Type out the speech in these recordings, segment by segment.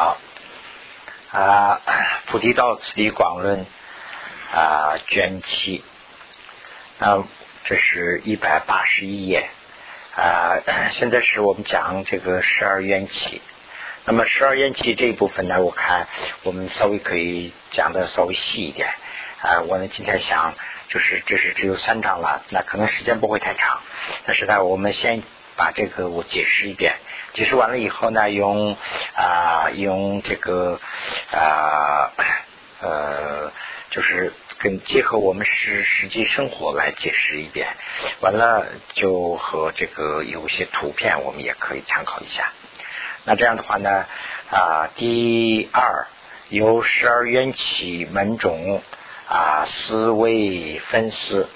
好啊，《菩提道次第广论》啊，卷七啊，这是一百八十一页啊。现在是我们讲这个十二缘起。那么十二缘起这一部分呢，我看我们稍微可以讲的稍微细一点啊。我呢今天想就是这是只有三章了，那可能时间不会太长。但是呢，我们先把这个我解释一遍。解释完了以后呢，用啊用这个啊呃，就是跟结合我们实实际生活来解释一遍。完了就和这个有些图片，我们也可以参考一下。那这样的话呢啊，第二由十二缘起门种啊思维分思。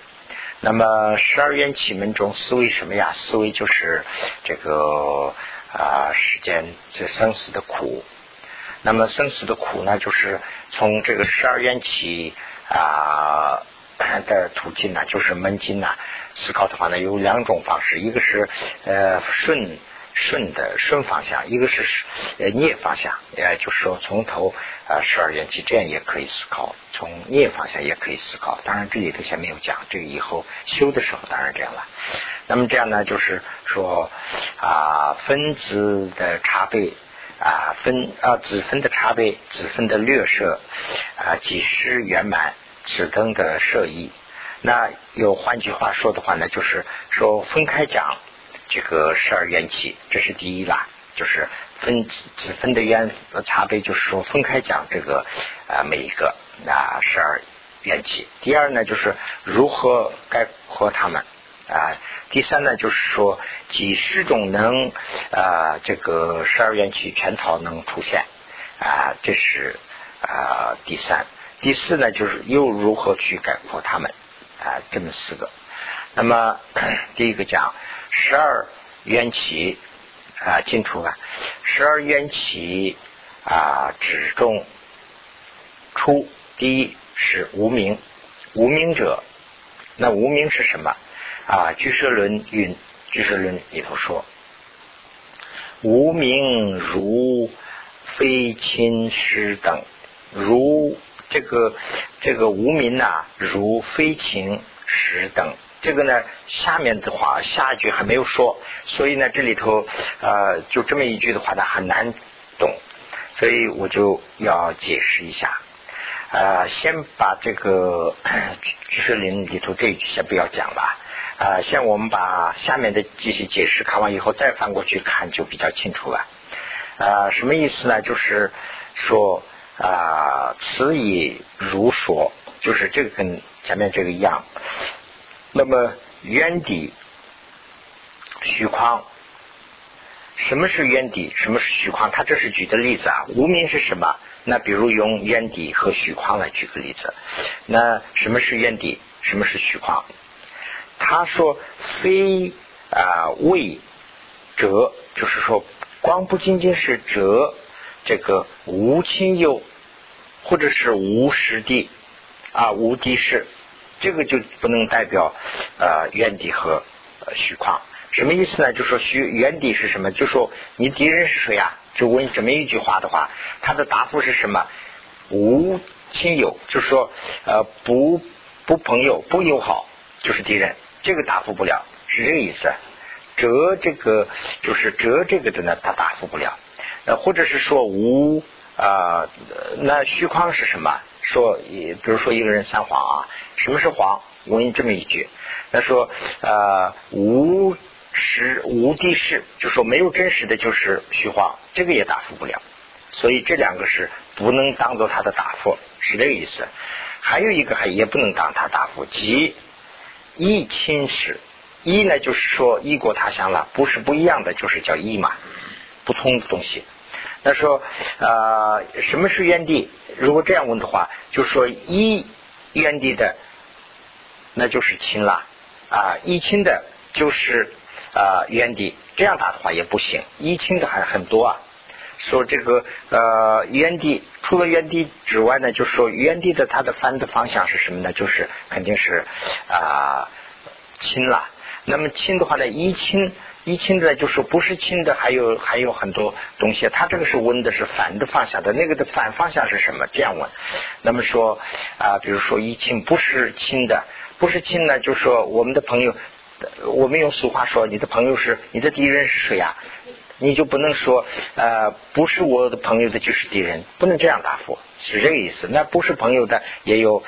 那么十二缘起门中思维什么呀？思维就是这个。啊，世间这生死的苦，那么生死的苦呢，就是从这个十二缘起啊的途径呢，就是门经呢，思考的话呢，有两种方式，一个是呃顺顺的顺方向，一个是呃逆方向，呃就是说从头啊十二缘起这样也可以思考，从逆方向也可以思考。当然这里头先没有讲，这个以后修的时候当然这样了。那么这样呢，就是说啊，分子的差别啊，分啊子分的差别，子分的略设啊，几时圆满，此等的设意。那有换句话说的话呢，就是说分开讲这个十二缘起，这是第一啦，就是分子分的圆差别，就是说分开讲这个啊每一个啊十二缘起。第二呢，就是如何概括它们。啊，第三呢，就是说几十种能啊，这个十二元气全套能出现啊，这是啊第三。第四呢，就是又如何去概括它们啊，这么四个。那么 第一个讲十二元气啊，进出啊十二元气啊，指中出第一是无名，无名者，那无名是什么？啊，《居舍论》云，《居舍论》里头说：“无名如非亲师等，如这个这个无名呐，如非亲师等。这个呢，下面的话下一句还没有说，所以呢，这里头呃，就这么一句的话呢，很难懂，所以我就要解释一下。呃，先把这个《居舍论》里头这一句先不要讲了。”啊，像我们把下面的这些解释看完以后，再翻过去看就比较清楚了。啊，什么意思呢？就是说啊，此以如说，就是这个跟前面这个一样。那么原底虚框，什么是原底？什么是虚框？他这是举的例子啊。无名是什么？那比如用原底和虚框来举个例子。那什么是原底？什么是虚框？他说：“非啊，为者，就是说，光不仅仅是者，这个无亲友，或者是无实地啊，无敌势，这个就不能代表呃原地和虚框。什么意思呢？就说虚原地是什么？就说你敌人是谁啊？就问这么一句话的话，他的答复是什么？无亲友，就是说呃不不朋友不友好，就是敌人。”这个答复不了，是这个意思。折这个就是折这个的呢，他答复不了。呃或者是说无啊，那虚框是什么？说，比如说一个人撒谎啊，什么是谎？问你这么一句，他说啊，无实无地势，就说没有真实的就是虚谎，这个也答复不了。所以这两个是不能当做他的答复，是这个意思。还有一个还也不能当他答复，即。异亲时，异呢就是说异国他乡了，不是不一样的，就是叫异嘛，不同的东西。那说啊，什么是原地？如果这样问的话，就说异原地的，那就是亲了啊，一亲的就是啊原地。这样打的话也不行，一亲的还很多啊。说这个呃原地，除了原地之外呢，就说原地的它的翻的方向是什么呢？就是肯定是啊亲了。那么亲的话呢，一亲一亲的就是不是亲的，还有还有很多东西。它这个是温的是反的方向的，那个的反方向是什么？这样问。那么说啊，比如说一亲不是亲的，不是亲呢，就说我们的朋友，我们用俗话说，你的朋友是你的敌人是谁呀？你就不能说呃不是我的朋友的就是敌人，不能这样答复，是这个意思。那不是朋友的也有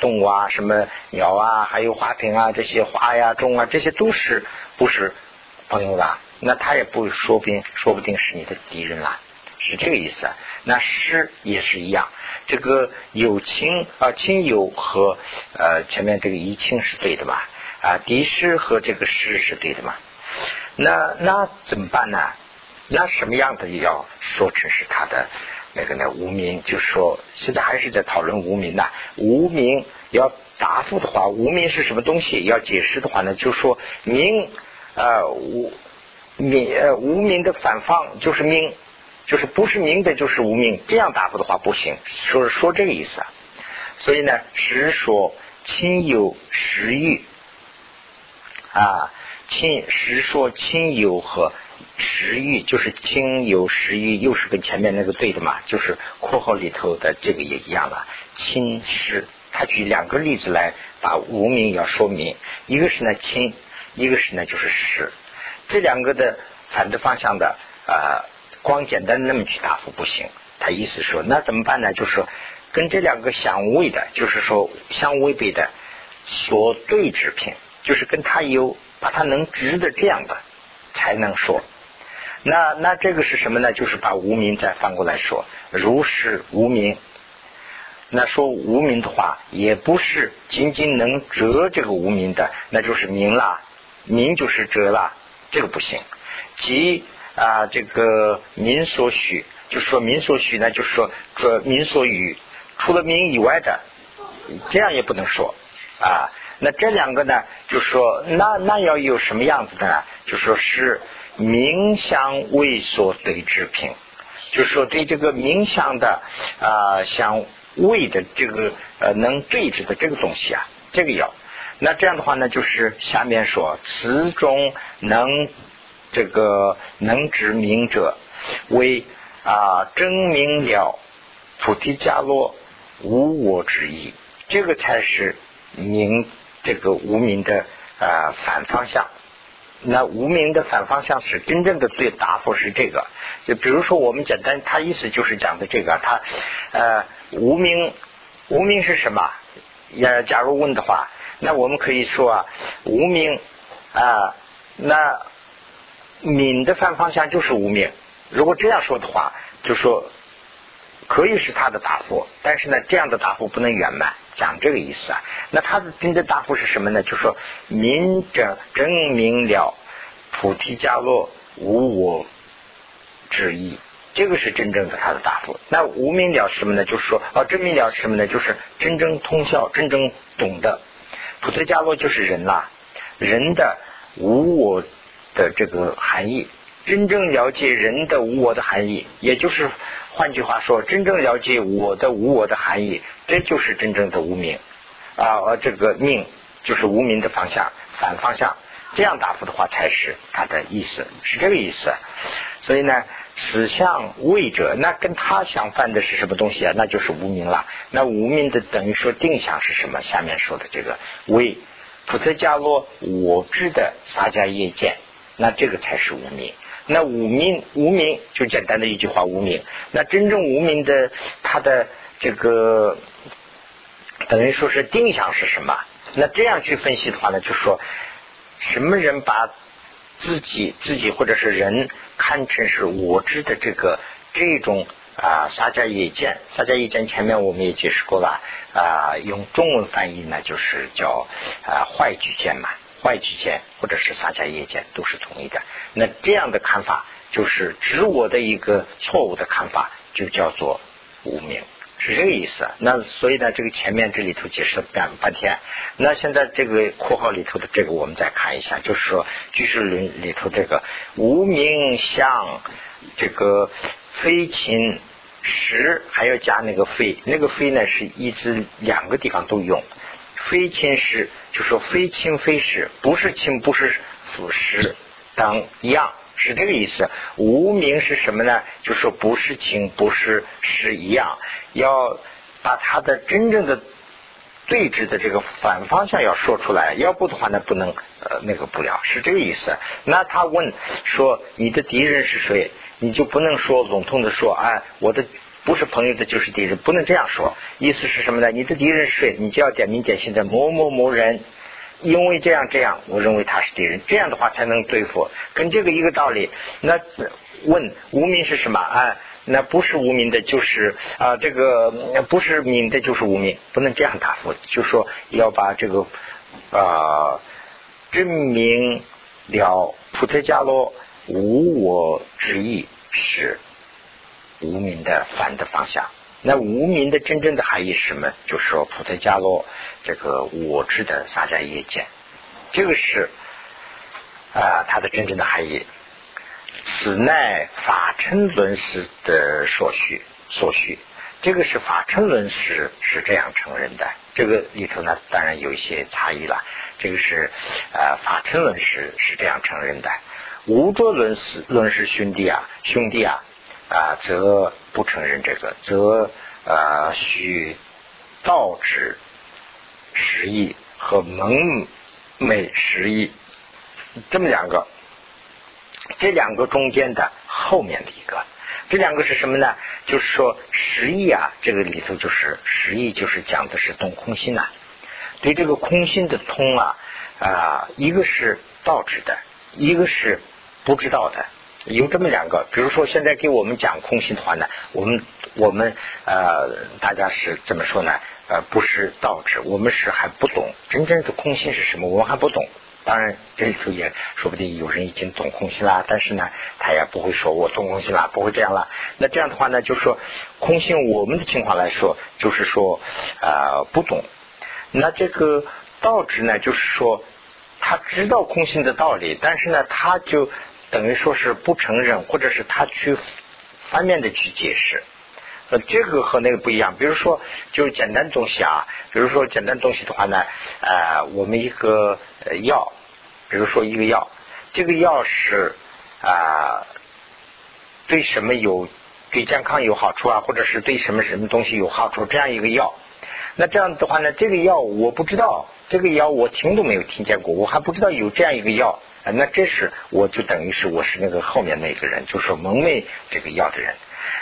动物啊，什么鸟啊，还有花瓶啊，这些花呀、种啊，这些都是不是朋友的，那他也不说不定说不定是你的敌人啦，是这个意思。那诗也是一样，这个友情啊亲友和呃前面这个移情是对的吧？啊敌师和这个师是对的嘛？那那怎么办呢？那什么样的也要说成是他的那个呢？无名，就是说现在还是在讨论无名呐。无名要答复的话，无名是什么东西？要解释的话呢，就说名呃无名呃无名的反方就是名，就是不是名的，就是无名。这样答复的话不行，说说这个意思啊。所以呢，实说亲有实欲啊，亲实说亲有和。食欲就是亲有食欲，又是跟前面那个对的嘛，就是括号里头的这个也一样了。亲是，他举两个例子来把无名要说明，一个是呢亲，一个是呢就是食，这两个的反的方向的呃，光简单那么去答复不行。他意思说，那怎么办呢？就是说跟这两个相违的，就是说相违背的所对之品，就是跟他有把他能直的这样的才能说。那那这个是什么呢？就是把无名再翻过来说，如是无名。那说无名的话，也不是仅仅能折这个无名的，那就是名啦，名就是折啦，这个不行。即啊，这个民所许，就说民所许呢，就是说这民所语，除了名以外的，这样也不能说啊。那这两个呢，就说那那要有什么样子的呢？就说是。冥相为所对之品，就是说对这个冥相的啊相位的这个呃能对峙的这个东西啊，这个要。那这样的话呢，就是下面说词中能这个能知明者为啊真明了菩提伽罗无我之意，这个才是明这个无明的啊反方向。那无名的反方向是真正的最答复是这个，就比如说我们简单，他意思就是讲的这个，他呃无名无名是什么？要假如问的话，那我们可以说啊无名啊，那敏的反方向就是无名。如果这样说的话，就说可以是他的答复，但是呢，这样的答复不能圆满。讲这个意思啊，那他的真正答复是什么呢？就说明证证明了菩提伽罗无我之意，这个是真正的他的答复。那无明了什么呢？就是说哦，真明了什么呢？就是真正通晓、真正懂得菩提伽罗就是人啦，人的无我的这个含义，真正了解人的无我的含义，也就是。换句话说，真正了解我的无我的含义，这就是真正的无名啊！这个命就是无名的方向，反方向。这样答复的话，才是他的意思，是这个意思。所以呢，此相谓者，那跟他相反的是什么东西啊？那就是无名了。那无名的等于说定向是什么？下面说的这个为普特伽罗我知的撒迦耶见，那这个才是无名。那无名无名就简单的一句话无名，那真正无名的他的这个等于说是定向是什么？那这样去分析的话呢，就说什么人把自己自己或者是人看成是我知的这个这种啊撒迦意见，撒迦意见前面我们也解释过了啊，用中文翻译呢就是叫啊坏举见嘛。外举见或者是撒迦业见都是同一的。那这样的看法就是指我的一个错误的看法，就叫做无名，是这个意思。那所以呢，这个前面这里头解释了半半天。那现在这个括号里头的这个，我们再看一下，就是说居士论里头这个无名相，这个非亲实，还要加那个非，那个非呢是一直两个地方都用。非亲实，就说非亲非实，不是亲不是腐实，当样，是这个意思。无名是什么呢？就说不是亲，不是是一样，要把它的真正的对峙的这个反方向要说出来，要不的话呢，不能呃那个不了，是这个意思。那他问说你的敌人是谁？你就不能说笼统的说，哎，我的不是朋友的就是敌人，不能这样说。意思是什么呢？你的敌人是谁？你就要点名点姓的某某某人。因为这样这样，我认为他是敌人，这样的话才能对付，跟这个一个道理。那问无名是什么啊？那不是无名的，就是啊，这个不是名的，就是无名，不能这样答复。就说要把这个啊证明了普特伽罗无我之意是无名的反的方向。那无名的真正的含义是什么？就是说普特伽罗。这个我知的撒迦耶见，这个是啊，它的真正的含义。此乃法称论师的所需所需，这个是法称论师是这样承认的。这个里头呢，当然有一些差异了。这个是啊，法称论师是这样承认的。无着论师论师兄弟啊，兄弟啊啊，则不承认这个，则啊许道之。十亿和蒙昧十亿，这么两个，这两个中间的后面的一个，这两个是什么呢？就是说十亿啊，这个里头就是十亿，就是讲的是动空心呐。对这个空心的通啊啊，一个是道知的，一个是不知道的，有这么两个。比如说现在给我们讲空心团呢，我们我们呃，大家是怎么说呢？呃，不是道知，我们是还不懂真正的空心是什么，我们还不懂。当然，这里头也说不定有人已经懂空心啦，但是呢，他也不会说我懂空心啦，不会这样了。那这样的话呢，就是说空心，我们的情况来说，就是说呃不懂。那这个道知呢，就是说他知道空心的道理，但是呢，他就等于说是不承认，或者是他去反面的去解释。呃，这个和那个不一样。比如说，就是简单东西啊，比如说简单东西的话呢，呃，我们一个药，比如说一个药，这个药是啊，对什么有对健康有好处啊，或者是对什么什么东西有好处，这样一个药。那这样的话呢，这个药我不知道，这个药我听都没有听见过，我还不知道有这样一个药。那这是我就等于是我是那个后面那个人，就是蒙昧这个药的人。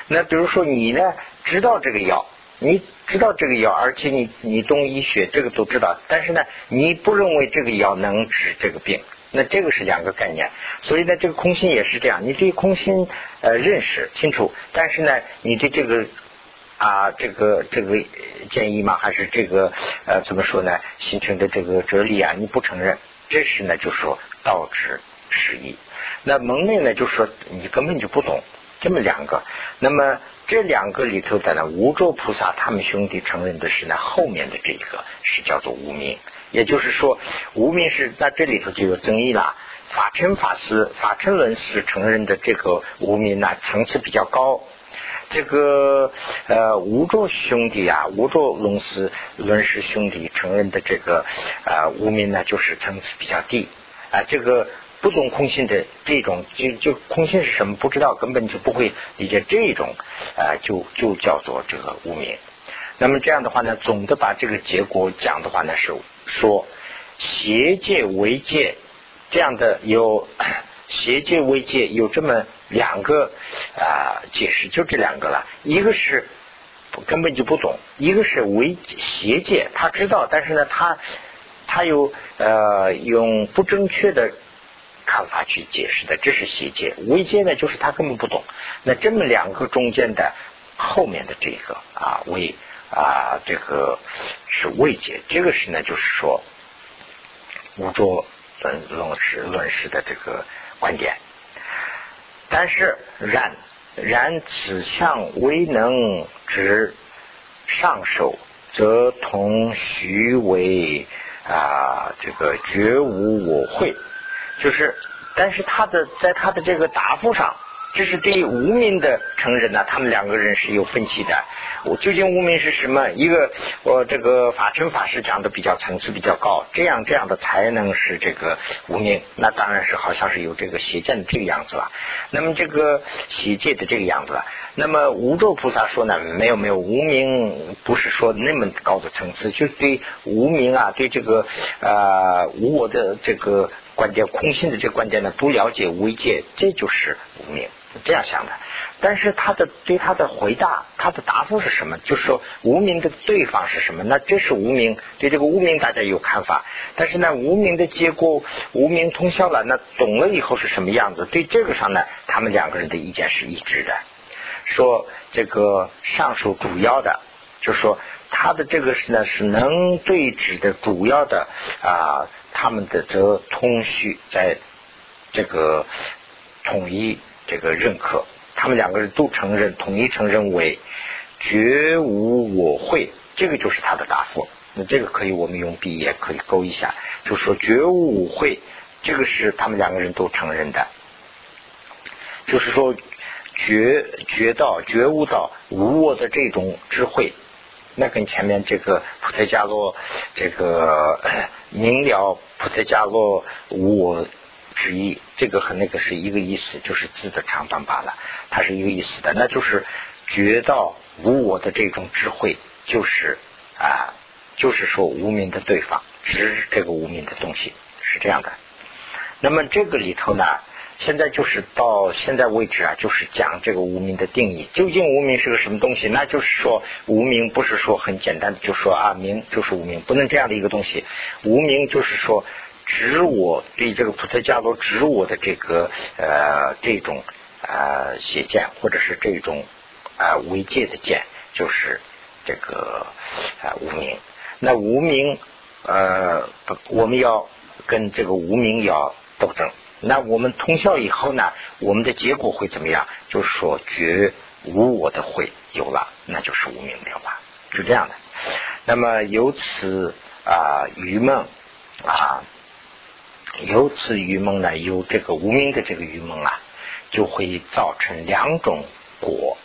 那比如说你呢，知道这个药，你知道这个药，而且你你懂医学，这个都知道。但是呢，你不认为这个药能治这个病，那这个是两个概念。所以呢，这个空心也是这样，你对空心呃认识清楚，但是呢，你对这个啊这个这个建议嘛，还是这个呃怎么说呢，形成的这个哲理啊，你不承认，这是呢就说道之失意。那蒙昧呢，就说你根本就不懂。这么两个，那么这两个里头的呢，无咒菩萨他们兄弟承认的是呢，后面的这一个是叫做无名，也就是说无名是在这里头就有争议了。法称法师、法称论师承认的这个无名呢，层次比较高。这个呃无咒兄弟啊，无咒论师论师兄弟承认的这个呃无名呢，就是层次比较低啊，这个。不懂空性的这种，就就空性是什么不知道，根本就不会理解这种，呃，就就叫做这个无名。那么这样的话呢，总的把这个结果讲的话呢，是说邪界为界这样的有 邪界为界有这么两个啊解释，就这两个了。一个是根本就不懂，一个是为邪界，他知道，但是呢，他他有呃用不正确的。看法去解释的，这是邪界；为界呢，就是他根本不懂。那这么两个中间的后面的这个啊，微啊，这个是未界，这个是呢，就是说无着论论师论事的这个观点。但是然然此相未能知上手，则同许为啊，这个绝无我会。就是，但是他的在他的这个答复上，这是对无名的承认呢，他们两个人是有分歧的。我究竟无名是什么？一个我这个法称法师讲的比较层次比较高，这样这样的才能是这个无名。那当然是好像是有这个邪见的这个样子了。那么这个邪界的这个样子了。那么无咒菩萨说呢，没有没有，无名不是说那么高的层次，就对无名啊，对这个呃无我的这个观点，空性的这个观点呢，不了解无为界，这就是无名。这样想的，但是他的对他的回答，他的答复是什么？就是说无名的对方是什么？那这是无名，对这个无名大家有看法，但是呢，无名的结果，无名通宵了，那懂了以后是什么样子？对这个上呢，他们两个人的意见是一致的，说这个上述主要的，就是说他的这个是呢是能对指的主要的啊，他们的则通序在这个统一。这个认可，他们两个人都承认，统一承认为绝无我会，这个就是他的答复。那这个可以我们用笔也可以勾一下，就说绝无我会，这个是他们两个人都承认的。就是说觉觉到觉悟到无我的这种智慧，那跟前面这个普特伽罗这个明了普特伽罗无我。之意，这个和那个是一个意思，就是字的长短罢了，它是一个意思的，那就是觉到无我的这种智慧，就是啊，就是说无名的对方，知这个无名的东西，是这样的。那么这个里头呢，现在就是到现在为止啊，就是讲这个无名的定义，究竟无名是个什么东西？那就是说无名不是说很简单的就说啊名就是无名，不能这样的一个东西，无名就是说。指我对这个菩萨伽罗指我的这个呃这种呃邪见，或者是这种啊违戒的见，就是这个啊无名。那无名呃，我们要跟这个无名要斗争。那我们通宵以后呢，我们的结果会怎么样？就是说绝无我的会有了，那就是无名了吧？是这样的。那么由此啊愚梦啊。由此愚梦呢，有这个无名的这个愚梦啊，就会造成两种果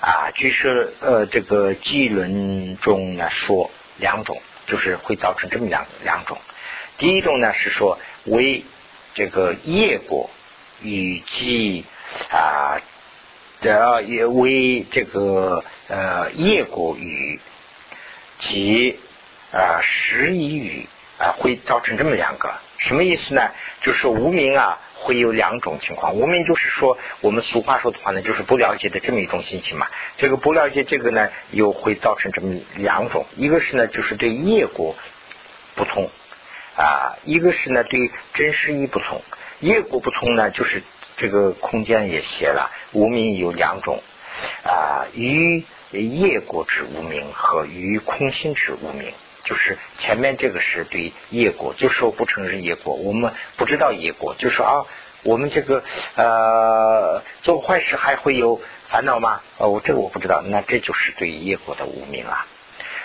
啊。据说呃，这个记论中呢说两种，就是会造成这么两两种。第一种呢是说为这个业果与即啊，这也为这个呃业果与即啊时以语啊，会造成这么两个。什么意思呢？就是无名啊，会有两种情况。无名就是说，我们俗话说的话呢，就是不了解的这么一种心情嘛。这个不了解这个呢，又会造成这么两种。一个是呢，就是对业果不通啊；一个是呢，对真实义不通。业果不通呢，就是这个空间也写了，无名有两种啊，于业果之无名和于空心之无名。就是前面这个是对业果，就说不承认业果，我们不知道业果，就说啊，我们这个呃做坏事还会有烦恼吗？哦，这个我不知道，那这就是对业果的无名啊。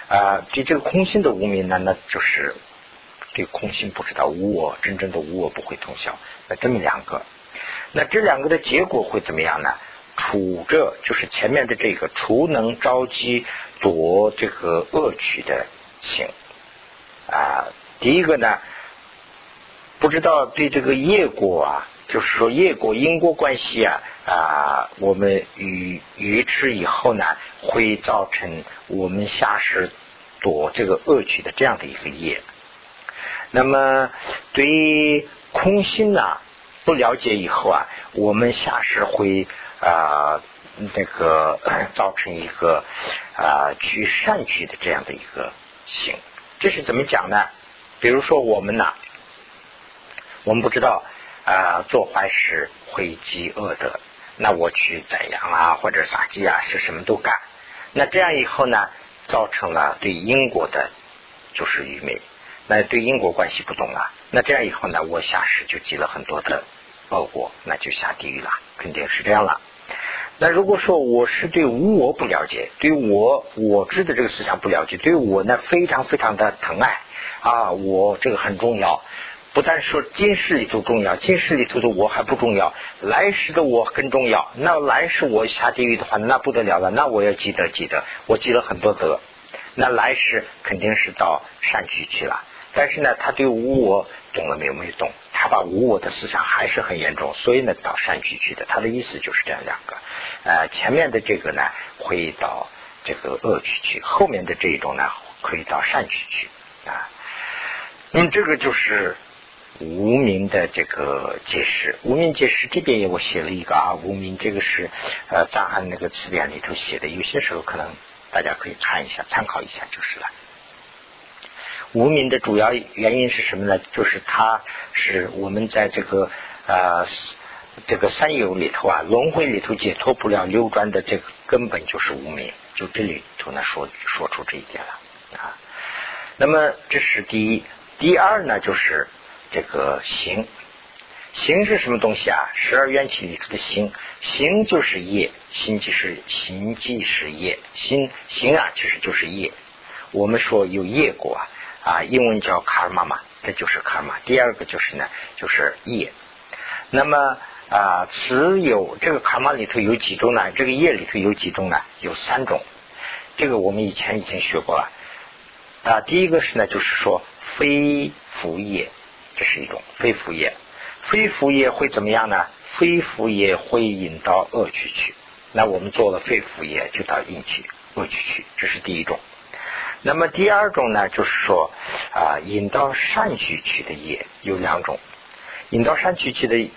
啊，对这个空性的无名呢，那就是对空性不知道无我，真正的无我不会通晓。那这么两个，那这两个的结果会怎么样呢？处着就是前面的这个，除能招积夺这个恶取的。行啊，第一个呢，不知道对这个业果啊，就是说业果因果关系啊啊，我们愚愚痴以后呢，会造成我们下世躲这个恶趣的这样的一个业。那么对于空心呢，不了解以后啊，我们下世会啊那个 造成一个啊去善去的这样的一个。行，这是怎么讲呢？比如说我们呢，我们不知道啊，做坏事会积恶德，那我去宰羊啊，或者杀鸡啊，是什么都干。那这样以后呢，造成了对因果的，就是愚昧，那对因果关系不懂啊。那这样以后呢，我下世就积了很多的恶果，那就下地狱了，肯定是这样了。那如果说我是对无我不了解，对我我知的这个思想不了解，对我呢非常非常的疼爱啊，我这个很重要，不但说今世里头重要，今世里头的我还不重要，来世的我更重要。那来世我下地狱的话，那不得了了，那我要积德积德，我积了很多德，那来世肯定是到善趣去了。但是呢，他对无我懂了没有？没有懂，他把无我的思想还是很严重，所以呢，到善区去的。他的意思就是这样两个，呃，前面的这个呢会到这个恶区去，后面的这一种呢可以到善区去啊。那么这个就是无名的这个解释。无名解释这边也我写了一个啊，无名这个是呃藏汉那个词典里头写的，有些时候可能大家可以看一下，参考一下就是了。无名的主要原因是什么呢？就是它是我们在这个呃这个三有里头啊，轮回里头解脱不了流转的这个根本就是无名，就这里头呢说说出这一点了啊。那么这是第一，第二呢就是这个行，行是什么东西啊？十二缘起里头的行，行就是业，行即是行即是业，行行啊其实就是业。我们说有业果啊。啊，英文叫卡尔玛嘛，这就是卡尔玛。第二个就是呢，就是业。那么啊，持有这个卡尔玛里头有几种呢？这个业里头有几种呢？有三种。这个我们以前已经学过了。啊，第一个是呢，就是说非福业，这是一种非福业。非福业会怎么样呢？非福业会引到恶趣去。那我们做了非福业，就到阴趣、恶趣去，这是第一种。那么第二种呢，就是说啊，引到善趣去的业有两种，引到善趣去的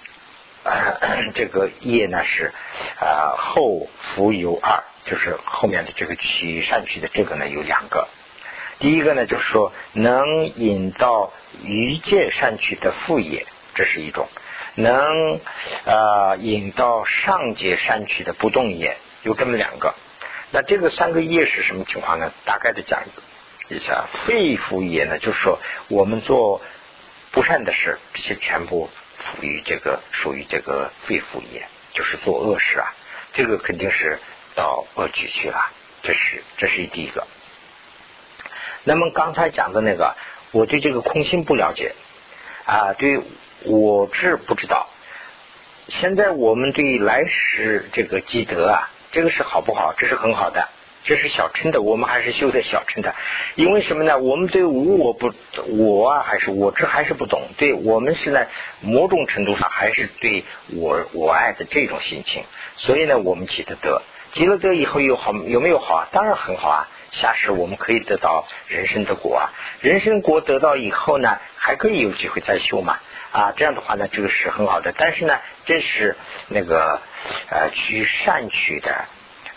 这个业呢是啊后福有二，就是后面的这个取善趣的这个呢有两个。第一个呢就是说能引到余界善趣的副业，这是一种；能啊引到上界善趣的不动业，有这么两个。那这个三个业是什么情况呢？大概的讲一下，肺腑业呢，就是说我们做不善的事，这些全部属于这个属于这个肺腑业，就是做恶事啊，这个肯定是到恶趣去了。这是这是第一个。那么刚才讲的那个，我对这个空心不了解啊，对我知不知道。现在我们对来世这个积德啊。这个是好不好？这是很好的，这是小乘的，我们还是修的小乘的。因为什么呢？我们对无我不我啊，还是我这还是不懂。对我们是在某种程度上还是对我我爱的这种心情。所以呢，我们积的德，积了德以后有好有没有好啊？当然很好啊！下世我们可以得到人生的果啊，人生果得到以后呢，还可以有机会再修嘛。啊，这样的话呢，这个是很好的。但是呢，这是那个呃去善取的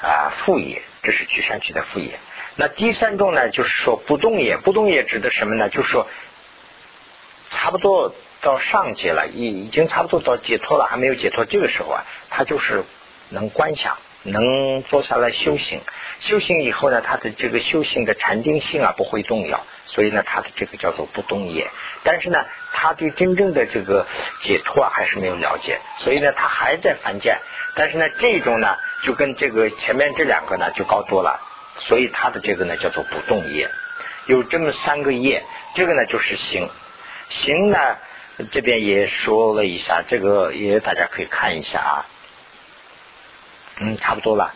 啊副业，这是去善取的副业。那第三种呢，就是说不动业，不动业指的什么呢？就是说差不多到上界了，已已经差不多到解脱了，还没有解脱，这个时候啊，他就是能观想。能坐下来修行，修行以后呢，他的这个修行的禅定性啊不会动摇，所以呢，他的这个叫做不动业。但是呢，他对真正的这个解脱啊还是没有了解，所以呢，他还在凡间。但是呢，这种呢就跟这个前面这两个呢就高多了，所以他的这个呢叫做不动业。有这么三个业，这个呢就是行。行呢这边也说了一下，这个也大家可以看一下啊。嗯，差不多了，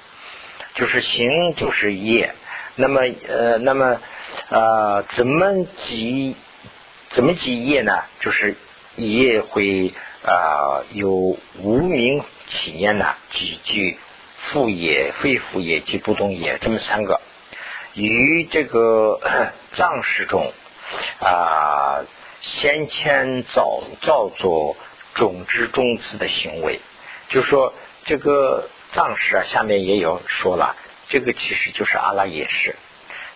就是行就是业，那么呃，那么呃，怎么几怎么几业呢？就是业会啊有无名起念呢，几句副业、非副业及不动业这么三个，与这个 藏识中啊先前造造作种子种子的行为，就说这个。藏识啊，下面也有说了，这个其实就是阿拉耶识。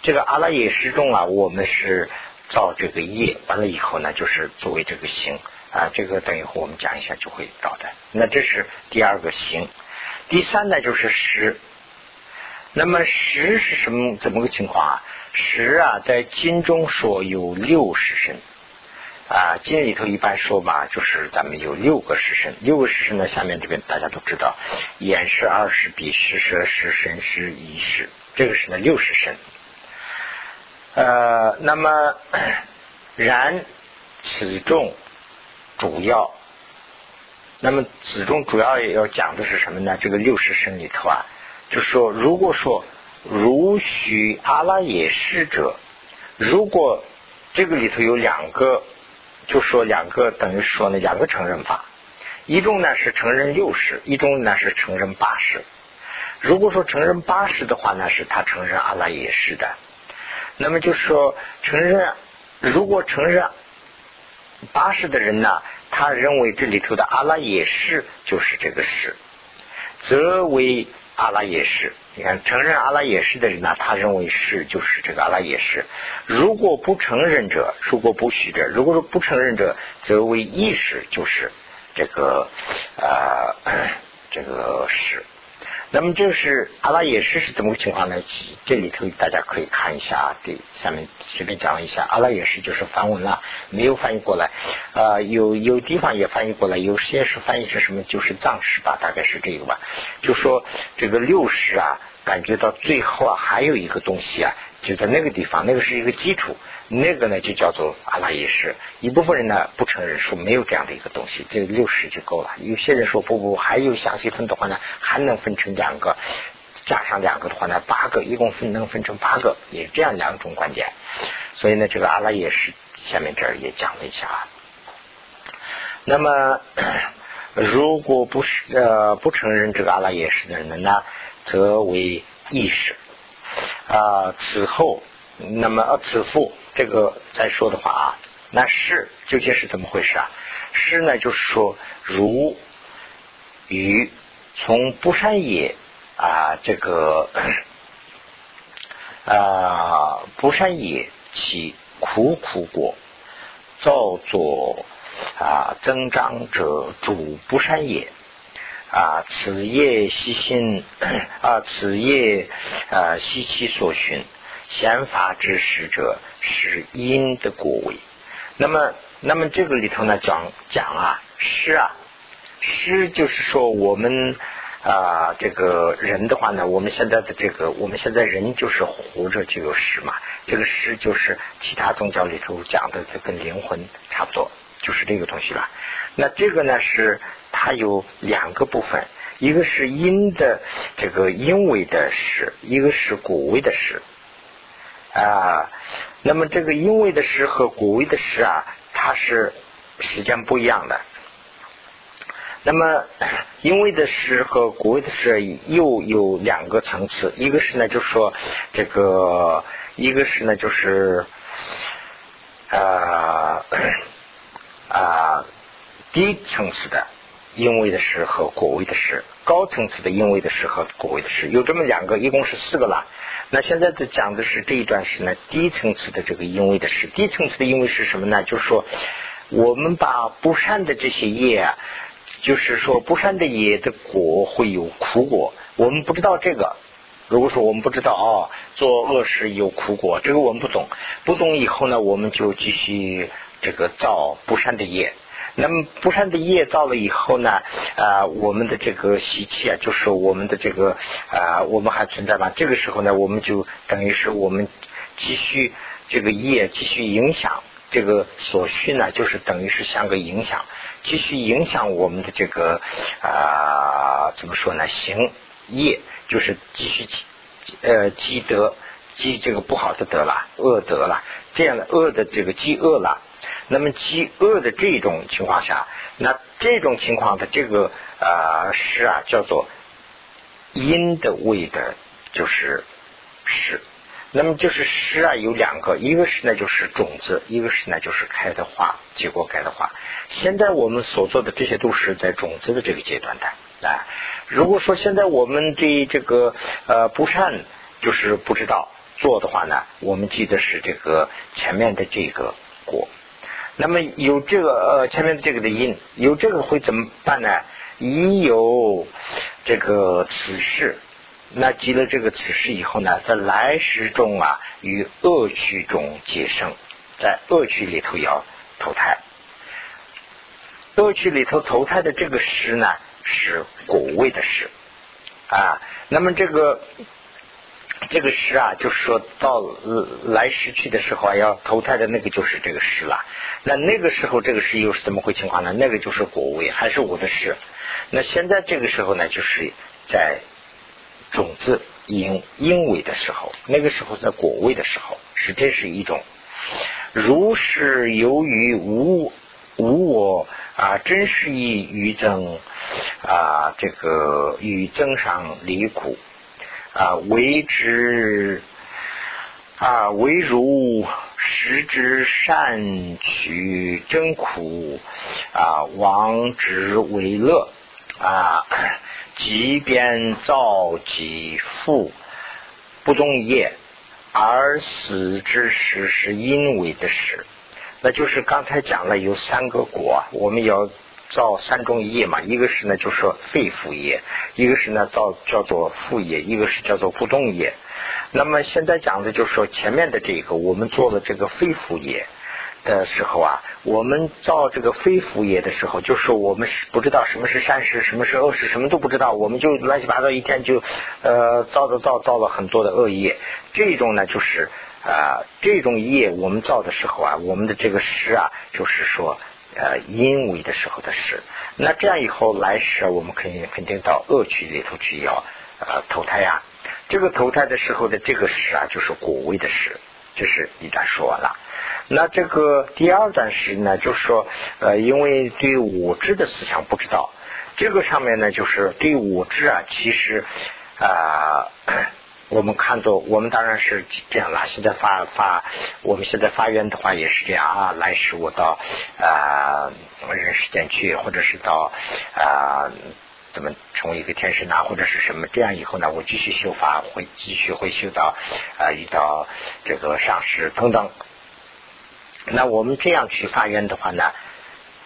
这个阿拉耶识中啊，我们是造这个业，完了以后呢，就是作为这个行啊，这个等一会我们讲一下就会到的。那这是第二个行，第三呢就是识。那么识是什么？怎么个情况啊？识啊，在经中说有六十身。啊，经里头一般说嘛，就是咱们有六个时辰，六个时辰呢，下面这边大家都知道，眼是二十，鼻十舌十身是意识，这个是呢六十身。呃，那么 然此众主要，那么子中主要也要讲的是什么呢？这个六十声里头啊，就说如果说如许阿拉耶识者，如果这个里头有两个，就说两个等于说呢两个承认法，一种呢是承认六十，一种呢是承认八十。如果说承认八十的话呢，是他承认阿拉耶识的。那么就是说承认，如果承认八十的人呢，他认为这里头的阿拉耶识就是这个识，则为阿拉也是。你看，承认阿拉也是的人呢，他认为是就是这个阿拉也是。如果不承认者，如果不许者，如果说不承认者，则为意识，就是这个呃这个是。那么这是阿拉也是是怎么个情况呢？这里头大家可以看一下，这，下面随便讲一下。阿拉也是就是梵文了，没有翻译过来，啊，有有地方也翻译过来，有些是翻译成什么，就是藏式吧，大概是这个吧。就说这个六十啊，感觉到最后啊，还有一个东西啊，就在那个地方，那个是一个基础。那个呢就叫做阿拉耶识，一部分人呢不承认说没有这样的一个东西，这六十就够了。有些人说不不，还有详细分的话呢，还能分成两个，加上两个的话呢，八个，一共分能分成八个，也这样两种观点。所以呢，这个阿拉耶识下面这儿也讲了一下啊。那么，如果不是呃不承认这个阿拉耶识的人呢，则为意识啊。此后，那么此后。这个再说的话啊，那是究竟是怎么回事啊？是呢，就是说，如与从不善也啊，这个啊不善也起苦苦果，造作啊增长者主不善也啊，此业悉心啊，此业啊悉其所寻。显法之使者是因的果位，那么，那么这个里头呢讲讲啊，诗啊，诗就是说我们啊这个人的话呢，我们现在的这个我们现在人就是活着就有诗嘛，这个诗就是其他宗教里头讲的，这跟灵魂差不多，就是这个东西了。那这个呢是它有两个部分，一个是因的这个因为的诗，一个是果位的诗。啊，那么这个因为的诗和果位的诗啊，它是时间不一样的。那么因为的诗和古位的诗又有两个层次，一个是呢，就是说这个，一个是呢，就是 啊啊低层次的因为的诗和果位的诗，高层次的因为的诗和果位的诗，有这么两个，一共是四个了。那现在的讲的是这一段是呢，低层次的这个因为的事。低层次的因为是什么呢？就是说，我们把不善的这些业，就是说不善的业的果会有苦果，我们不知道这个。如果说我们不知道哦，做恶事有苦果，这个我们不懂。不懂以后呢，我们就继续这个造不善的业。那么不善的业造了以后呢，啊，我们的这个习气啊，就是我们的这个啊，我们还存在吧？这个时候呢，我们就等于是我们继续这个业继续影响这个所需呢，就是等于是像个影响，继续影响我们的这个啊，怎么说呢？行业就是继续呃积德积这个不好的德了，恶德了，这样的恶的这个积恶了。那么饥饿的这种情况下，那这种情况的这个呃诗啊，叫做阴的味的，就是诗。那么就是诗啊，有两个，一个是呢就是种子，一个是呢就是开的花，结果开的花。现在我们所做的这些都是在种子的这个阶段的啊。如果说现在我们对这个呃不善就是不知道做的话呢，我们记得是这个前面的这个果。那么有这个呃前面这个的因，有这个会怎么办呢？已有这个此事，那积了这个此事以后呢，在来世中啊，与恶趣中结生，在恶趣里头要投胎。恶趣里头投胎的这个时呢，是果位的时啊。那么这个这个时啊，就是说到来时去的时候啊，要投胎的那个就是这个时了。那那个时候这个时又是怎么回情况呢？那个就是果位，还是我的时。那现在这个时候呢，就是在种子因因为的时候，那个时候在果位的时候，是这是一种。如是由于无无我啊，真是以于增啊，这个与增上离苦。啊，为之啊，为如食之善取真苦啊，亡之为乐啊，即便造己父不动业而死之时是因为的事，那就是刚才讲了有三个果，我们要。造三种业嘛，一个是呢，就是说肺腑业；一个是呢，造叫做副业；一个是叫做不动业。那么现在讲的就是说前面的这个，我们做了这个肺腑业的时候啊，我们造这个肺腑业的时候，就是我们不知道什么是善事，什么是恶事，什么都不知道，我们就乱七八糟一天就呃造造造造了很多的恶业。这种呢，就是啊这种业我们造的时候啊，我们的这个师啊，就是说。呃，因为的时候的事，那这样以后来时，我们肯定肯定到恶趣里头去要呃投胎呀。这个投胎的时候的这个时啊，就是果位的时，这是一段说完了。那这个第二段时呢，就是说呃，因为对我知的思想不知道，这个上面呢，就是对我知啊，其实啊。我们看作，我们当然是这样了。现在发发，我们现在发愿的话也是这样啊。来世我到啊人世间去，或者是到啊怎么成为一个天使呐，或者是什么？这样以后呢，我继续修法，会继续会修到啊遇到这个上师等等。那我们这样去发愿的话呢，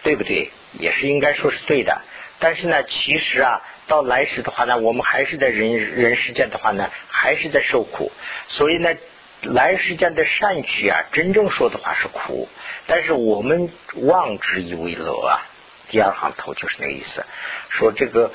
对不对？也是应该说是对的。但是呢，其实啊。到来世的话呢，我们还是在人人世间的话呢，还是在受苦。所以呢，来世间的善趣啊，真正说的话是苦，但是我们望之以为乐啊。第二行头就是那个意思，说这个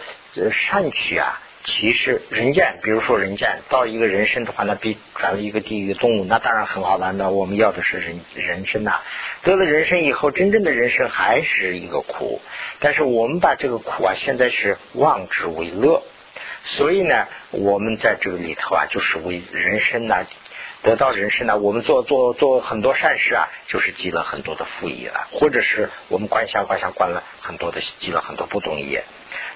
善趣啊。其实人间，比如说人间到一个人身的话，那比转了一个地狱动物，那当然很好了。那我们要的是人人身呐。得了人身以后，真正的人生还是一个苦。但是我们把这个苦啊，现在是望之为乐。所以呢，我们在这个里头啊，就是为人生呢，得到人生呢，我们做做做很多善事啊，就是积了很多的福业了，或者是我们观想观想观了很多的积了很多不动业。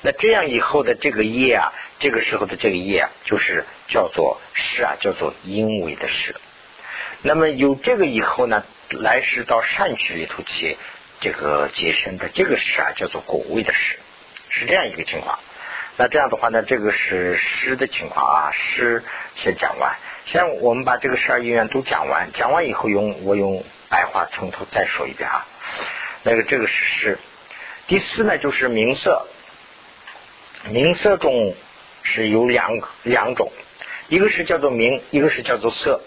那这样以后的这个业啊。这个时候的这个业啊，就是叫做事啊，叫做因为的事。那么有这个以后呢，来世到善趣里头去这个结生的这个事啊，叫做果位的事，是这样一个情况。那这样的话呢，这个是诗的情况啊，诗先讲完。先我们把这个十二因缘都讲完，讲完以后用我用白话从头再说一遍啊。那个这个是诗。第四呢，就是名色，名色中。是有两两种，一个是叫做名，一个是叫做色。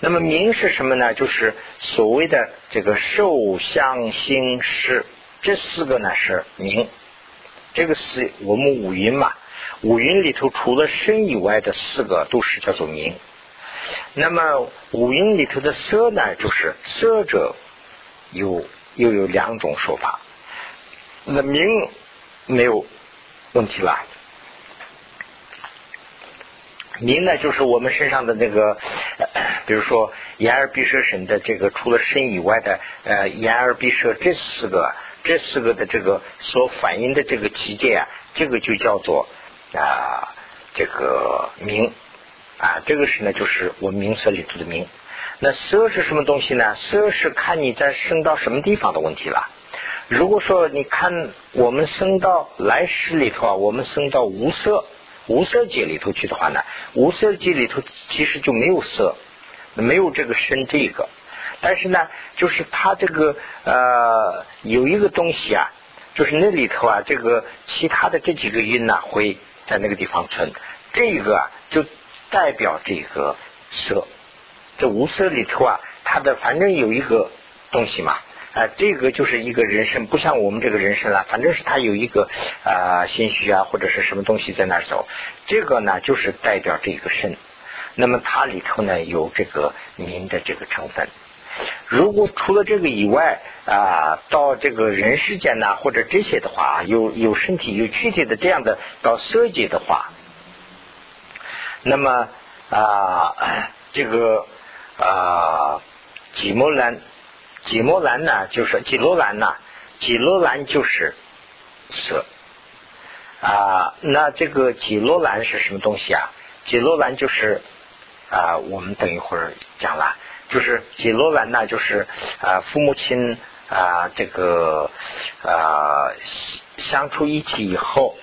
那么名是什么呢？就是所谓的这个受相心识，这四个呢是名。这个是我们五蕴嘛，五蕴里头除了身以外的四个都是叫做名。那么五蕴里头的色呢，就是色者有又有两种说法。那名没有问题了。名呢，就是我们身上的那个，比如说眼耳鼻舌身的这个，除了身以外的，呃，眼耳鼻舌这四个，这四个的这个所反映的这个体界啊，这个就叫做啊，这个名啊，这个是呢，就是我们名色里头的名。那色是什么东西呢？色是看你在生到什么地方的问题了。如果说你看我们生到来世里头啊，我们生到无色。无色界里头去的话呢，无色界里头其实就没有色，没有这个生这个，但是呢，就是它这个呃有一个东西啊，就是那里头啊，这个其他的这几个音呢会在那个地方存，这个啊就代表这个色，这无色里头啊，它的反正有一个东西嘛。啊，这个就是一个人生，不像我们这个人生了，反正是他有一个啊心虚啊或者是什么东西在那儿走，这个呢就是代表这个肾。那么它里头呢有这个明的这个成分。如果除了这个以外啊，到这个人世间呐，或者这些的话，有有身体有躯体的这样的到色界的话，那么啊，这个啊，几摩兰，几摩兰呢，就是几罗兰呐，几罗兰就是色啊。那这个几罗兰是什么东西啊？几罗兰就是啊，我们等一会儿讲了。就是几罗兰呢，就是啊，父母亲啊，这个啊相处一起以后，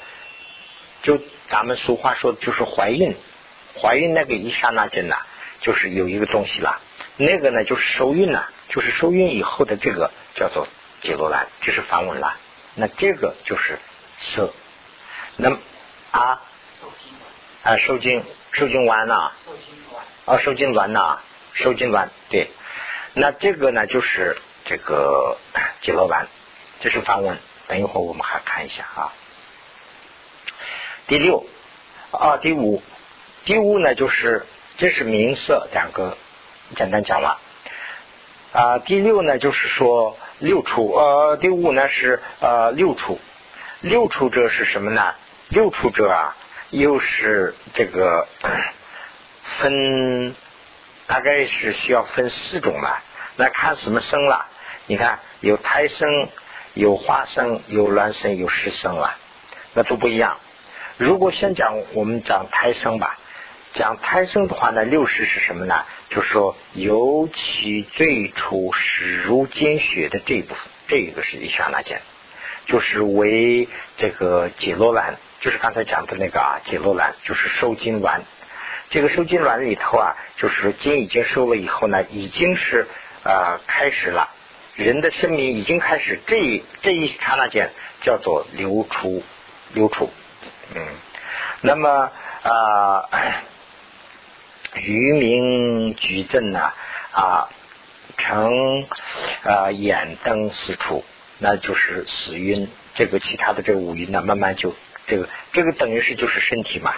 就咱们俗话说，就是怀孕，怀孕那个一刹那间呢，就是有一个东西了，那个呢就是受孕呐，就是受孕以后的这个叫做几罗兰，这是梵文了。那这个就是色，那啊，啊受精受精卵呐，啊受精卵呐。受精卵对，那这个呢就是这个 结罗丸，这是梵文。等一会儿我们还看一下啊。第六啊，第五，第五呢就是这是名色两个，简单讲了啊。第六呢就是说六处呃，第五呢是呃六处，六处者是什么呢？六处者啊，又是这个 分。大概是需要分四种了，那看什么生了？你看有胎生、有花生、有卵生、有湿生了，那都不一样。如果先讲我们讲胎生吧，讲胎生的话呢，六十是什么呢？就是说尤其最初始如见血的这一部分，这一个是一刹那间，就是为这个解罗兰，就是刚才讲的那个啊，解罗兰就是受精卵。这个受精卵里头啊，就是精已经收了以后呢，已经是啊开始了，人的生命已经开始，这这一刹那间叫做流出流出，嗯，那么啊，愚民举证呢啊，成啊眼灯四处，那就是死晕，这个其他的这个五晕呢，慢慢就这个这个等于是就是身体嘛。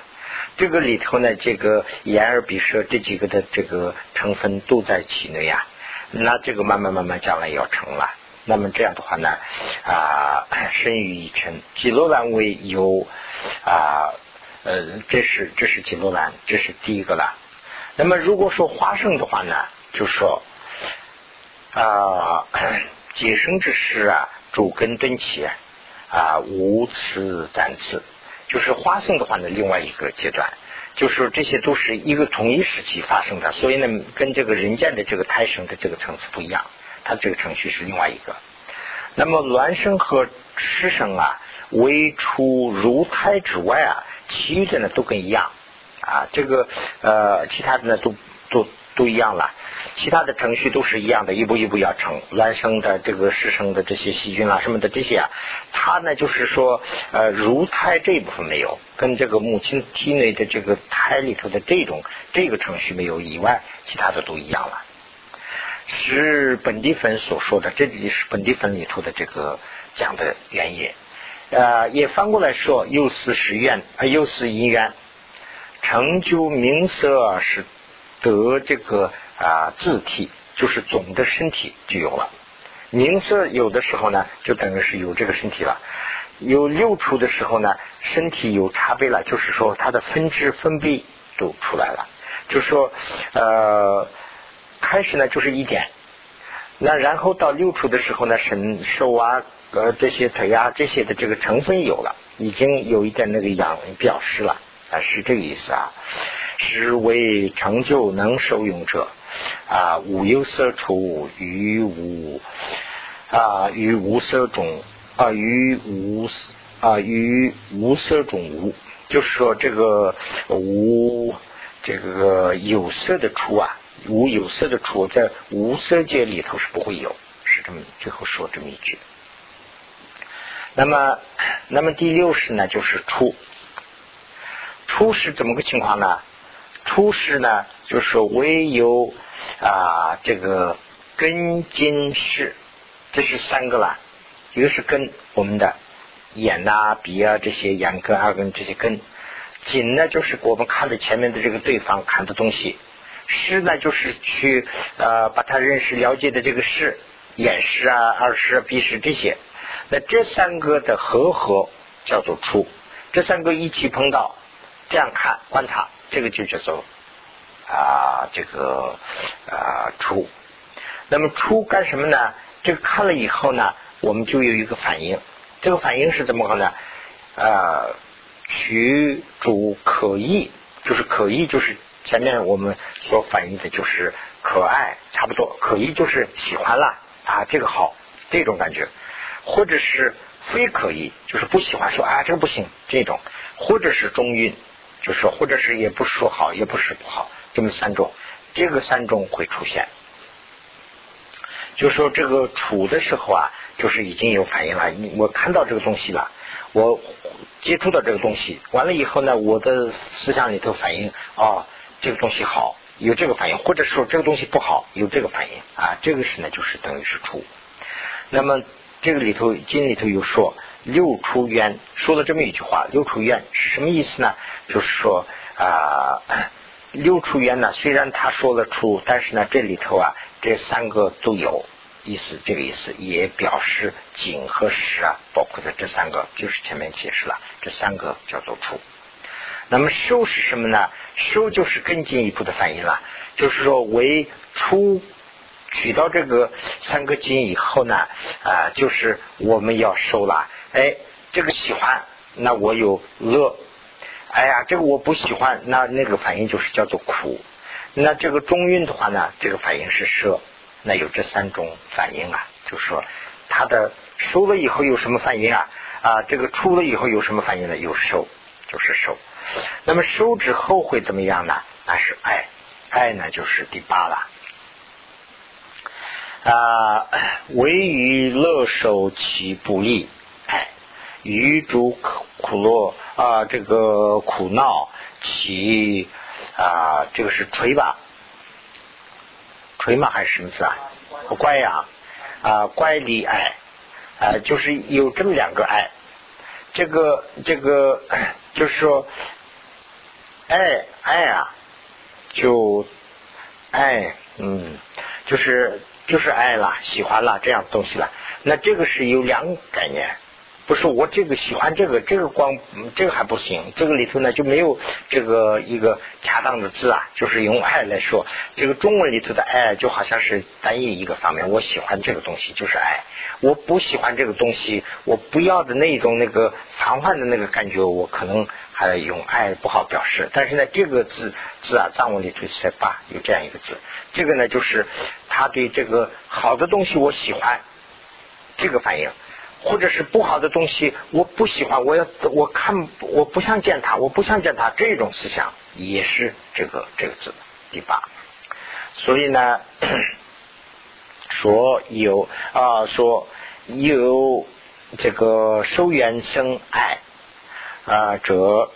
这个里头呢，这个眼耳鼻舌这几个的这个成分都在体内呀，那这个慢慢慢慢将来要成了。那么这样的话呢，啊，生于一尘，几罗兰为有啊，呃，这是这是几罗兰，这是第一个了。那么如果说花生的话呢，就说啊，解生之时啊，主根顿起啊，无此暂次。就是花生的话呢，另外一个阶段，就是这些都是一个同一时期发生的，所以呢，跟这个人间的这个胎生的这个层次不一样，它这个程序是另外一个。那么卵生和湿生啊，为除如胎之外啊，其余的呢都跟一样啊，这个呃，其他的呢都都都一样了。其他的程序都是一样的，一步一步要成卵生的这个湿生的这些细菌啊什么的这些啊，它呢就是说呃乳胎这一部分没有，跟这个母亲体内的这个胎里头的这种这个程序没有以外，其他的都一样了。是本地粉所说的，这里是本地粉里头的这个讲的原因。呃，也翻过来说，又是实愿，又是因缘，成就名色是得这个。啊，字体就是总的身体就有了，名色有的时候呢，就等于是有这个身体了。有六处的时候呢，身体有差别了，就是说它的分支分泌都出来了。就是说，呃，开始呢就是一点，那然后到六处的时候呢，神手啊，呃这些腿啊这些的这个成分有了，已经有一点那个养表示了啊，是这个意思啊。是为成就能受用者啊，无有色处于无啊，于无色中啊，于无啊，于无色中无，就是说这个无这个有色的处啊，无有色的处在无色界里头是不会有，是这么最后说这么一句。那么，那么第六式呢，就是出，出是怎么个情况呢？初始呢，就是唯有啊，这个根金式，这是三个啦。一个是根，我们的眼呐、鼻啊这些眼根、耳根这些根，紧呢就是我们看的前面的这个对方看的东西，识呢就是去呃把他认识了解的这个识，眼识啊、耳识、鼻识这些。那这三个的合合叫做出，这三个一起碰到，这样看观察，这个就叫做啊这个啊出。那么出干什么呢？这个看了以后呢，我们就有一个反应。这个反应是怎么个呢？啊，取主可意，就是可意，就是前面我们所反映的就是可爱，差不多。可意就是喜欢了啊，这个好，这种感觉。或者是非可以，就是不喜欢说啊，这个不行这种，或者是中韵，就是，或者是也不是说好，也不是不好，这么三种，这个三种会出现。就说这个处的时候啊，就是已经有反应了，我看到这个东西了，我接触到这个东西，完了以后呢，我的思想里头反应哦，这个东西好，有这个反应，或者说这个东西不好，有这个反应啊，这个是呢，就是等于是处。那么。这个里头经里头有说六出冤，说了这么一句话，六出冤是什么意思呢？就是说啊，六出冤呢，虽然他说了出，但是呢，这里头啊，这三个都有意思，这个意思也表示景和实啊，包括在这三个，就是前面解释了，这三个叫做出。那么收是什么呢？收就是更进一步的反应了，就是说为出。取到这个三个金以后呢，啊，就是我们要收了。哎，这个喜欢，那我有乐。哎呀，这个我不喜欢，那那个反应就是叫做苦。那这个中运的话呢，这个反应是舍。那有这三种反应啊，就是说它的收了以后有什么反应啊？啊，这个出了以后有什么反应呢？有收，就是收。那么收之后会怎么样呢？那是爱，爱呢就是第八了。啊，唯于乐受其不利，余诸苦苦乐啊，这个苦恼其啊，这个是垂吧？垂吗？还是什么字啊？乖呀啊，乖离爱啊，就是有这么两个爱，这个这个就是说，爱爱啊，就爱嗯，就是。就是爱了，喜欢了这样东西了。那这个是有两个概念，不是我这个喜欢这个，这个光这个还不行。这个里头呢就没有这个一个恰当的字啊，就是用爱来说。这个中文里头的爱就好像是单一一个方面，我喜欢这个东西就是爱，我不喜欢这个东西，我不要的那种那个残幻的那个感觉，我可能还用爱不好表示。但是呢，这个字字啊，藏文里头是八有这样一个字，这个呢就是。他对这个好的东西我喜欢，这个反应，或者是不好的东西我不喜欢，我要我看我不想见他，我不想见他，这种思想也是这个这个字第八。所以呢，说有啊，说有这个受缘生爱啊者，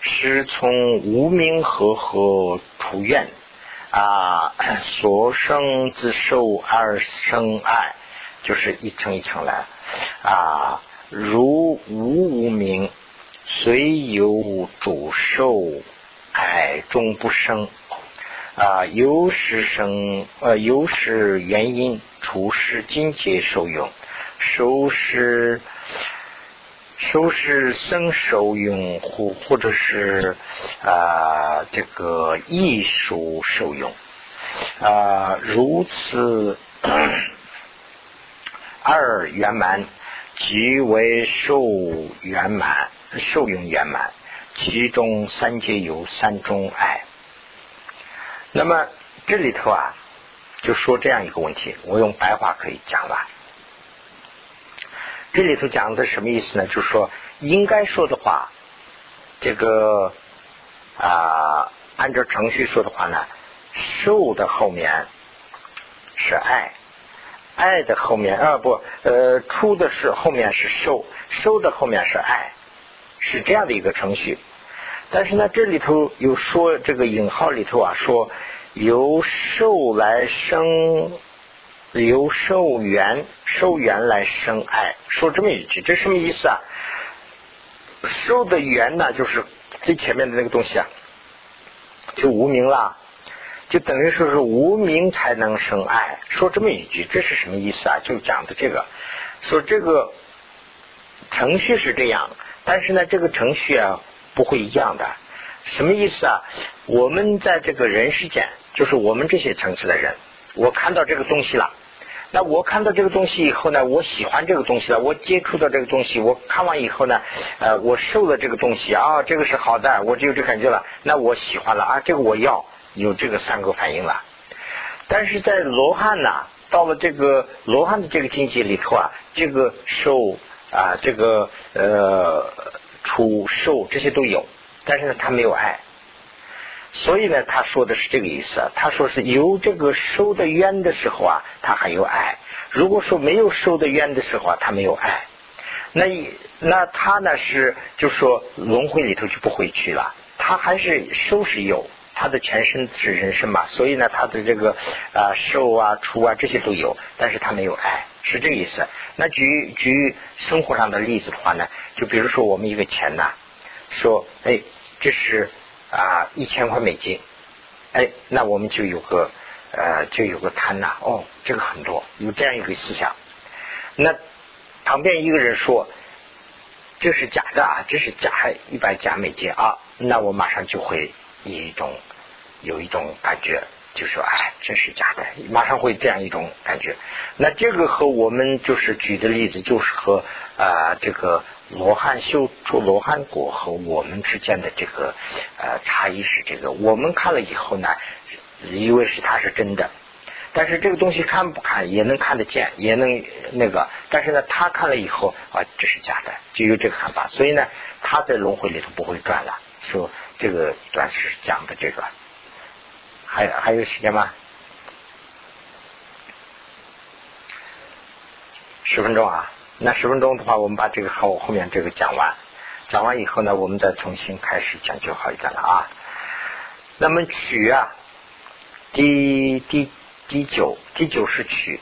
是从无名和合出愿。啊，所生之受而生爱，就是一层一层来啊。如无无名，虽有主受，爱终不生啊。有时生呃，有时原因，处事境界受用，受是。收拾生受用，或或者是啊这个艺术受用啊，如此二圆满即为受圆满，受用圆满，其中三界有三种爱。那么这里头啊，就说这样一个问题，我用白话可以讲了。这里头讲的什么意思呢？就是说，应该说的话，这个啊，按照程序说的话呢，受的后面是爱，爱的后面啊不呃，出的是后面是受，受的后面是爱，是这样的一个程序。但是呢，这里头有说这个引号里头啊，说由受来生。由受缘受缘来生爱，说这么一句，这什么意思啊？受的缘呢，就是最前面的那个东西啊，就无名啦，就等于说是无名才能生爱。说这么一句，这是什么意思啊？就讲的这个，说这个程序是这样，但是呢，这个程序啊不会一样的。什么意思啊？我们在这个人世间，就是我们这些层次的人，我看到这个东西了。那我看到这个东西以后呢，我喜欢这个东西了，我接触到这个东西，我看完以后呢，呃，我受了这个东西啊，这个是好的，我就有这感觉了，那我喜欢了啊，这个我要有这个三个反应了。但是在罗汉呢，到了这个罗汉的这个境界里头啊，这个受啊，这个呃，处受这些都有，但是呢，他没有爱。所以呢，他说的是这个意思。他说是有这个受的冤的时候啊，他还有爱；如果说没有受的冤的时候啊，他没有爱。那那他呢是就说轮回里头就不回去了。他还是收是有，他的全身是人身嘛，所以呢，他的这个啊受啊出啊这些都有，但是他没有爱，是这个意思。那举举生活上的例子的话呢，就比如说我们一个钱呐，说哎这是。啊，一千块美金，哎，那我们就有个呃，就有个贪呐。哦，这个很多，有这样一个思想。那旁边一个人说这是假的啊，这是假一百假美金啊，那我马上就会一种有一种感觉，就说哎，这是假的，马上会这样一种感觉。那这个和我们就是举的例子，就是和啊这个。罗汉修出罗汉果和我们之间的这个呃差异是这个，我们看了以后呢，以为是它是真的，但是这个东西看不看也能看得见，也能那个，但是呢，他看了以后啊，这是假的，就有这个看法，所以呢，他在轮回里头不会转了。说这个段是讲的这个，还还有时间吗？十分钟啊。那十分钟的话，我们把这个后后面这个讲完，讲完以后呢，我们再重新开始讲就好一点了啊。那么曲啊，第第第九，第九是曲，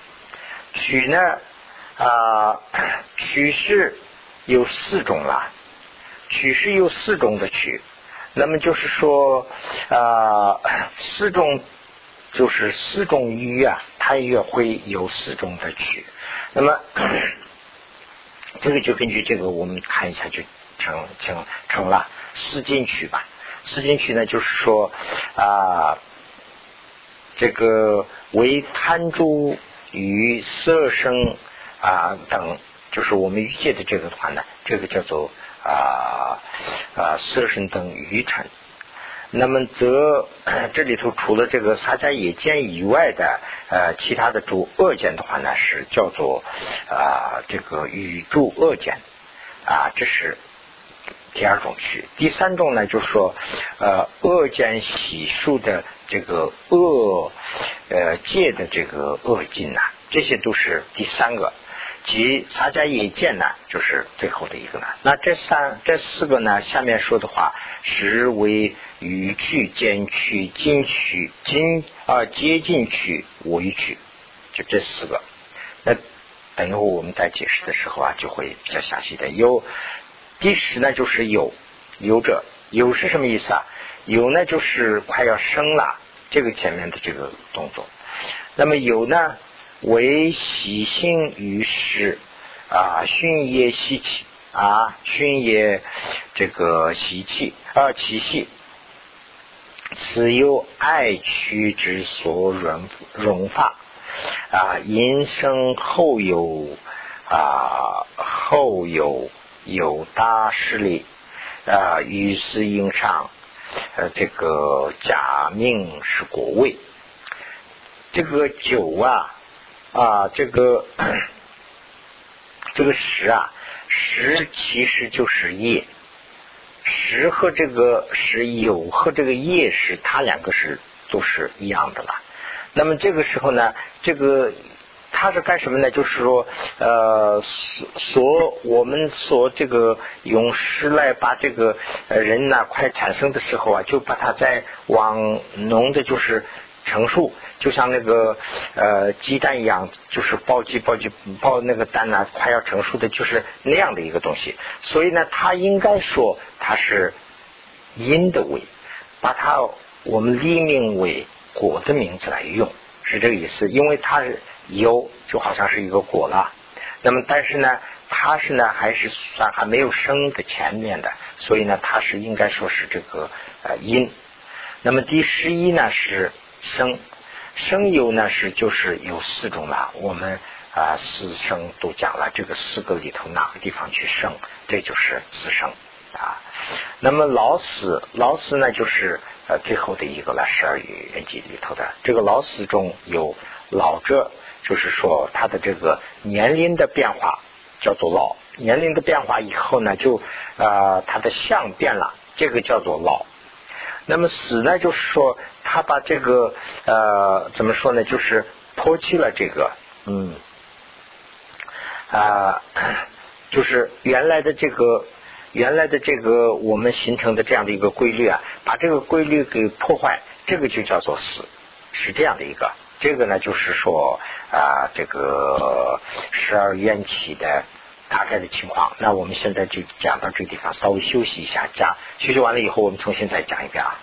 曲呢啊，曲是有四种了，曲是有四种的曲，那么就是说啊，四种就是四种鱼啊，它也会有四种的取，那么。这个就根据这个，我们看一下就成成成了四进取吧。四进取呢，就是说啊，这个为贪著于色声啊等，就是我们欲界的这个团呢，这个叫做啊啊色身等愚蠢。那么则这里头除了这个撒迦野见以外的呃其他的诸恶见的话呢是叫做啊这个宇宙恶见啊这是第二种区。第三种呢就是说呃恶见喜数的这个恶呃界的这个恶境呐，这些都是第三个。即撒迦野见呢，就是最后的一个呢。那这三、这四个呢，下面说的话，实为与去间取、近取、近啊接近取、为取，就这四个。那等一会儿我们在解释的时候啊，就会比较详细的。有第十呢，就是有有者有是什么意思啊？有呢，就是快要生了，这个前面的这个动作。那么有呢？为喜性于世啊，训业习气啊，训业这个习气啊，其气，此有爱取之所融融发啊，因生后有啊，后有有大势力啊，于是应上呃，这个假命是国位，这个酒啊。啊，这个 这个十啊，十其实就是业，十和这个十有和这个业是它两个是都是一样的了。那么这个时候呢，这个它是干什么呢？就是说，呃，所我们所这个用十来把这个人呢快产生的时候啊，就把它再往浓的，就是成熟，就像那个呃鸡蛋一样，就是包鸡包鸡包那个蛋呢，快要成熟的，就是那样的一个东西。所以呢，它应该说它是因的味，把它我们立名为果的名字来用，是这个意思。因为它是有，就好像是一个果了。那么但是呢，它是呢还是算还没有生的前面的，所以呢，它是应该说是这个呃因。那么第十一呢是。生生有呢是就是有四种了，我们啊四生都讲了，这个四个里头哪个地方去生，这就是四生啊。那么老死老死呢就是呃最后的一个了，十二缘记里头的这个老死中有老者，就是说他的这个年龄的变化叫做老，年龄的变化以后呢就啊他的相变了，这个叫做老。那么死呢，就是说他把这个呃怎么说呢，就是抛弃了这个嗯啊，就是原来的这个原来的这个我们形成的这样的一个规律啊，把这个规律给破坏，这个就叫做死，是这样的一个。这个呢，就是说啊，这个十二缘起的。大概的情况，那我们现在就讲到这个地方，稍微休息一下，讲休息完了以后，我们重新再讲一遍啊。